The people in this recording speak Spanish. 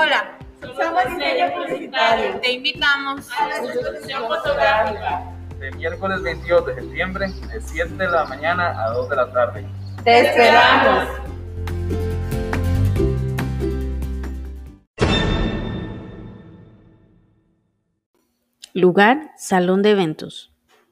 Hola, Somos diseño publicitario. te invitamos a la exposición fotográfica. de miércoles 22 de septiembre de 7 de la mañana a 2 de la tarde. Te esperamos. Lugar, salón de eventos.